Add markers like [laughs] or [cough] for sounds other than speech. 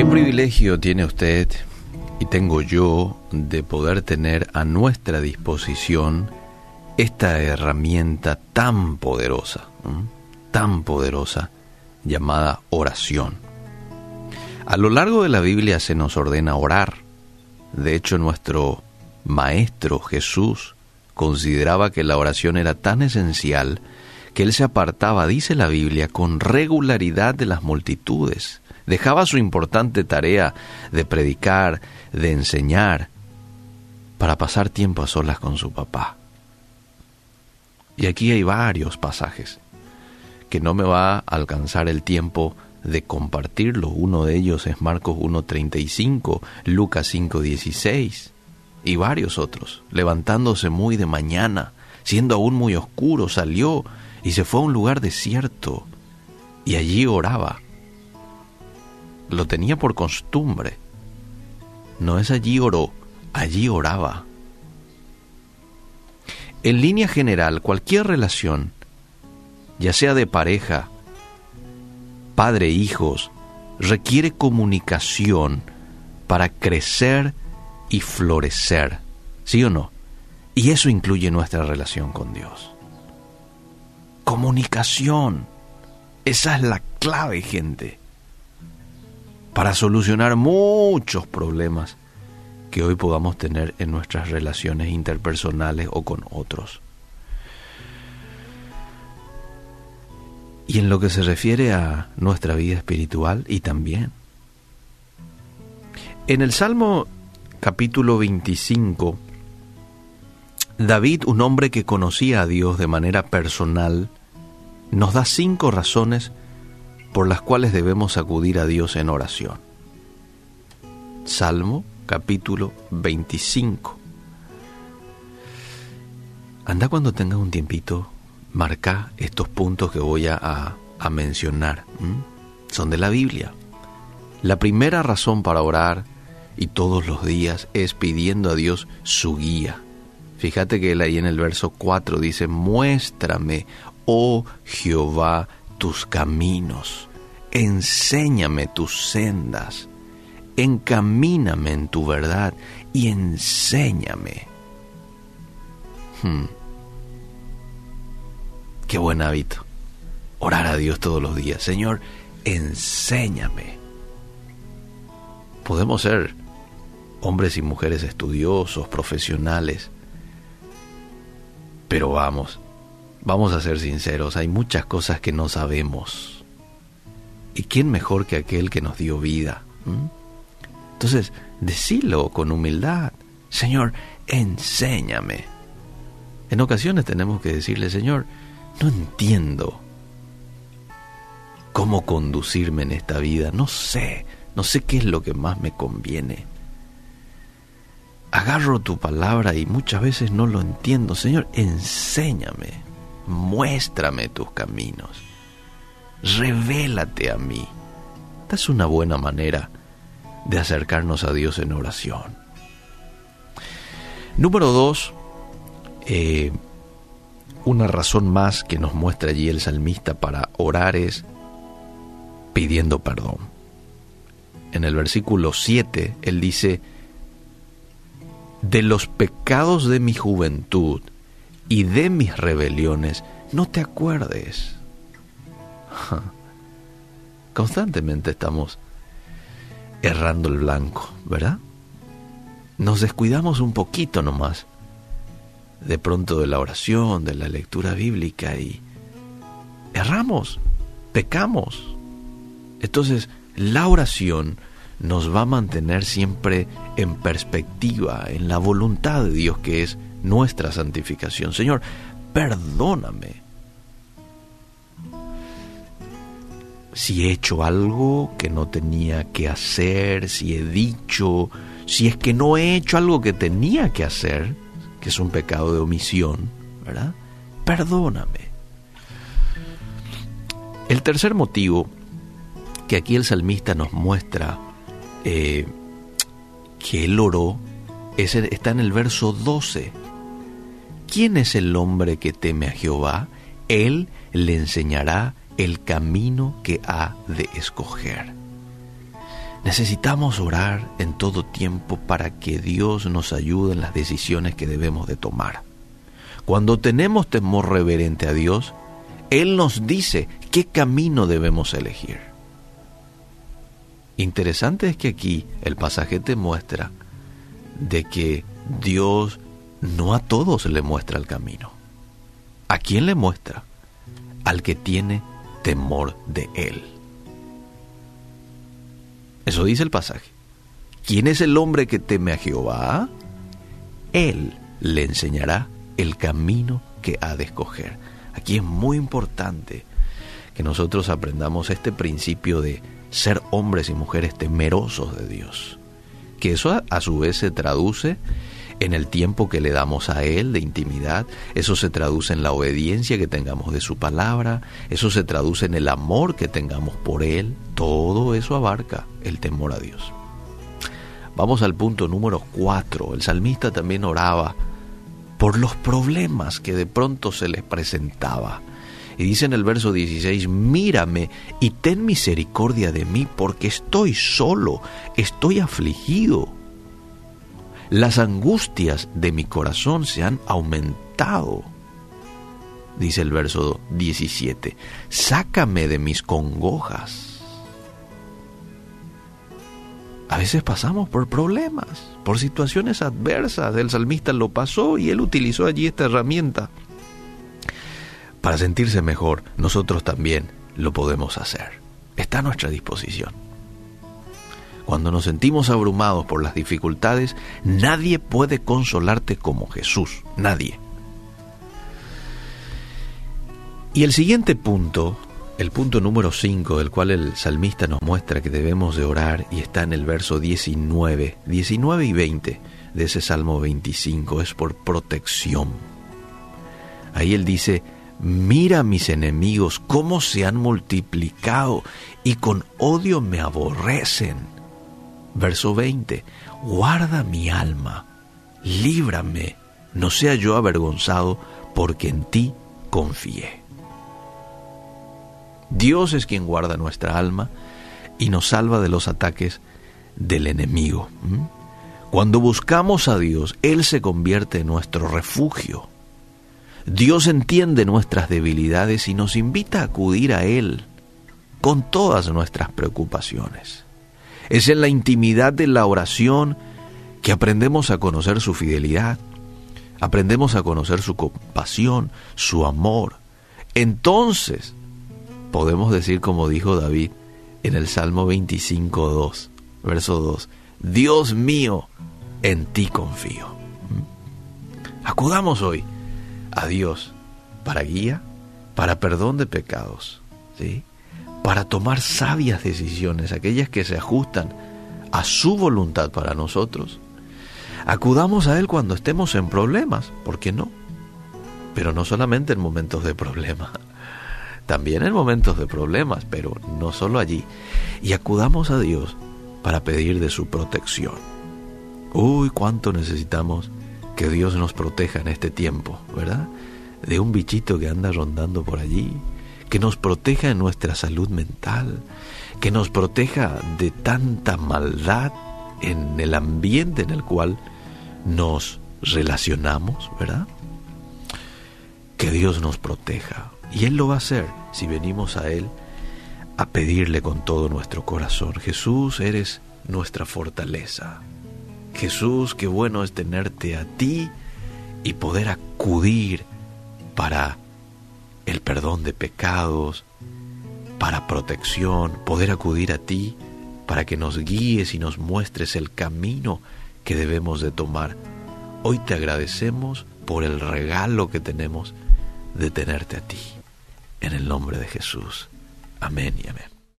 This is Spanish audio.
Qué privilegio tiene usted y tengo yo de poder tener a nuestra disposición esta herramienta tan poderosa, tan poderosa, llamada oración. A lo largo de la Biblia se nos ordena orar. De hecho, nuestro Maestro Jesús consideraba que la oración era tan esencial que él se apartaba, dice la Biblia, con regularidad de las multitudes. Dejaba su importante tarea de predicar, de enseñar, para pasar tiempo a solas con su papá. Y aquí hay varios pasajes que no me va a alcanzar el tiempo de compartirlo. Uno de ellos es Marcos 1.35, Lucas 5.16 y varios otros. Levantándose muy de mañana, siendo aún muy oscuro, salió y se fue a un lugar desierto y allí oraba. Lo tenía por costumbre. No es allí oró, allí oraba. En línea general, cualquier relación, ya sea de pareja, padre, hijos, requiere comunicación para crecer y florecer. ¿Sí o no? Y eso incluye nuestra relación con Dios. Comunicación. Esa es la clave, gente, para solucionar muchos problemas que hoy podamos tener en nuestras relaciones interpersonales o con otros. Y en lo que se refiere a nuestra vida espiritual y también. En el Salmo capítulo 25, David, un hombre que conocía a Dios de manera personal, nos da cinco razones por las cuales debemos acudir a Dios en oración. Salmo capítulo 25. Anda cuando tengas un tiempito, marca estos puntos que voy a, mencionar. Son de la Biblia. La primera razón para orar y todos los días es pidiendo a Dios su guía. Fíjate que él ahí en el verso 4 dice, muéstrame, oh Jehová, tus caminos, enséñame tus sendas, encamíname en tu verdad y enséñame. Hmm. Qué buen hábito. Orar a Dios todos los días. Señor, enséñame. Podemos ser hombres y mujeres estudiosos, profesionales. Pero vamos, vamos a ser sinceros, hay muchas cosas que no sabemos. ¿Y quién mejor que aquel que nos dio vida? ¿Mm? Entonces, decilo con humildad. Señor, enséñame. En ocasiones tenemos que decirle, Señor, no entiendo cómo conducirme en esta vida, no sé, no sé qué es lo que más me conviene agarro tu palabra y muchas veces no lo entiendo. Señor, enséñame, muéstrame tus caminos, revélate a mí. Esta es una buena manera de acercarnos a Dios en oración. Número dos, eh, una razón más que nos muestra allí el salmista para orar es pidiendo perdón. En el versículo 7, él dice, de los pecados de mi juventud y de mis rebeliones, no te acuerdes. [laughs] Constantemente estamos errando el blanco, ¿verdad? Nos descuidamos un poquito nomás, de pronto de la oración, de la lectura bíblica y erramos, pecamos. Entonces, la oración nos va a mantener siempre en perspectiva, en la voluntad de Dios que es nuestra santificación. Señor, perdóname. Si he hecho algo que no tenía que hacer, si he dicho, si es que no he hecho algo que tenía que hacer, que es un pecado de omisión, ¿verdad? Perdóname. El tercer motivo que aquí el salmista nos muestra eh, que él oró está en el verso 12. ¿Quién es el hombre que teme a Jehová? Él le enseñará el camino que ha de escoger. Necesitamos orar en todo tiempo para que Dios nos ayude en las decisiones que debemos de tomar. Cuando tenemos temor reverente a Dios, Él nos dice qué camino debemos elegir. Interesante es que aquí el pasaje te muestra de que Dios no a todos le muestra el camino. ¿A quién le muestra? Al que tiene temor de Él. Eso dice el pasaje. ¿Quién es el hombre que teme a Jehová? Él le enseñará el camino que ha de escoger. Aquí es muy importante que nosotros aprendamos este principio de ser hombres y mujeres temerosos de Dios. Que eso a, su vez se traduce en el tiempo que le damos a Él de intimidad, eso se traduce en la obediencia que tengamos de su palabra, eso se traduce en el amor que tengamos por Él, todo eso abarca el temor a Dios. Vamos al punto número cuatro. El salmista también oraba por los problemas que de pronto se les presentaba. Y dice en el verso 16, mírame y ten misericordia de mí porque estoy solo, estoy afligido las angustias de mi corazón se han aumentado. Dice el verso 17, sácame de mis congojas. A veces pasamos por problemas, por situaciones adversas. El salmista lo pasó y él utilizó allí esta herramienta. Para sentirse mejor, nosotros también lo podemos hacer. Está a nuestra disposición. Cuando nos sentimos abrumados por las dificultades, nadie puede consolarte como Jesús, nadie. Y el siguiente punto, el punto número 5, del cual el salmista nos muestra que debemos de orar, y está en el verso 19, 19 y 20 de ese Salmo 25, es por protección. Ahí él dice, mira mis enemigos cómo se han multiplicado y con odio me aborrecen. Verso 20, guarda mi alma, líbrame, no sea yo avergonzado, porque en ti confié. Dios es quien guarda nuestra alma y nos salva de los ataques del enemigo. Cuando buscamos a Dios, Él se convierte en nuestro refugio. Dios entiende nuestras debilidades y nos invita a acudir a Él con todas nuestras preocupaciones. Es en la intimidad de la oración que aprendemos a conocer su fidelidad, aprendemos a conocer su compasión, su amor. Entonces, podemos decir como dijo David en el Salmo 25, 2, verso 2, Dios mío, en ti confío. Acudamos hoy a Dios para guía, para perdón de pecados, ¿sí? Para tomar sabias decisiones, aquellas que se ajustan a su voluntad para nosotros. Acudamos a Él cuando estemos en problemas, ¿por qué no? Pero no solamente en momentos de problemas, [laughs] también en momentos de problemas, pero no solo allí. Y acudamos a Dios para pedir de su protección. Uy, cuánto necesitamos que Dios nos proteja en este tiempo, ¿verdad? De un bichito que anda rondando por allí, que nos proteja nuestra salud mental, que nos proteja de tanta maldad en el ambiente en el cual nos relacionamos, ¿verdad? Que Dios nos proteja. Y Él lo va a hacer si venimos a Él a pedirle con todo nuestro corazón. Jesús, eres nuestra fortaleza. Jesús, qué bueno es tenerte a ti y poder acudir para el perdón de pecados, para protección, poder acudir a ti para que nos guíes y nos muestres el camino que debemos de tomar. Hoy te agradecemos por el regalo que tenemos de tenerte a ti. En el nombre de Jesús. Amén y amén.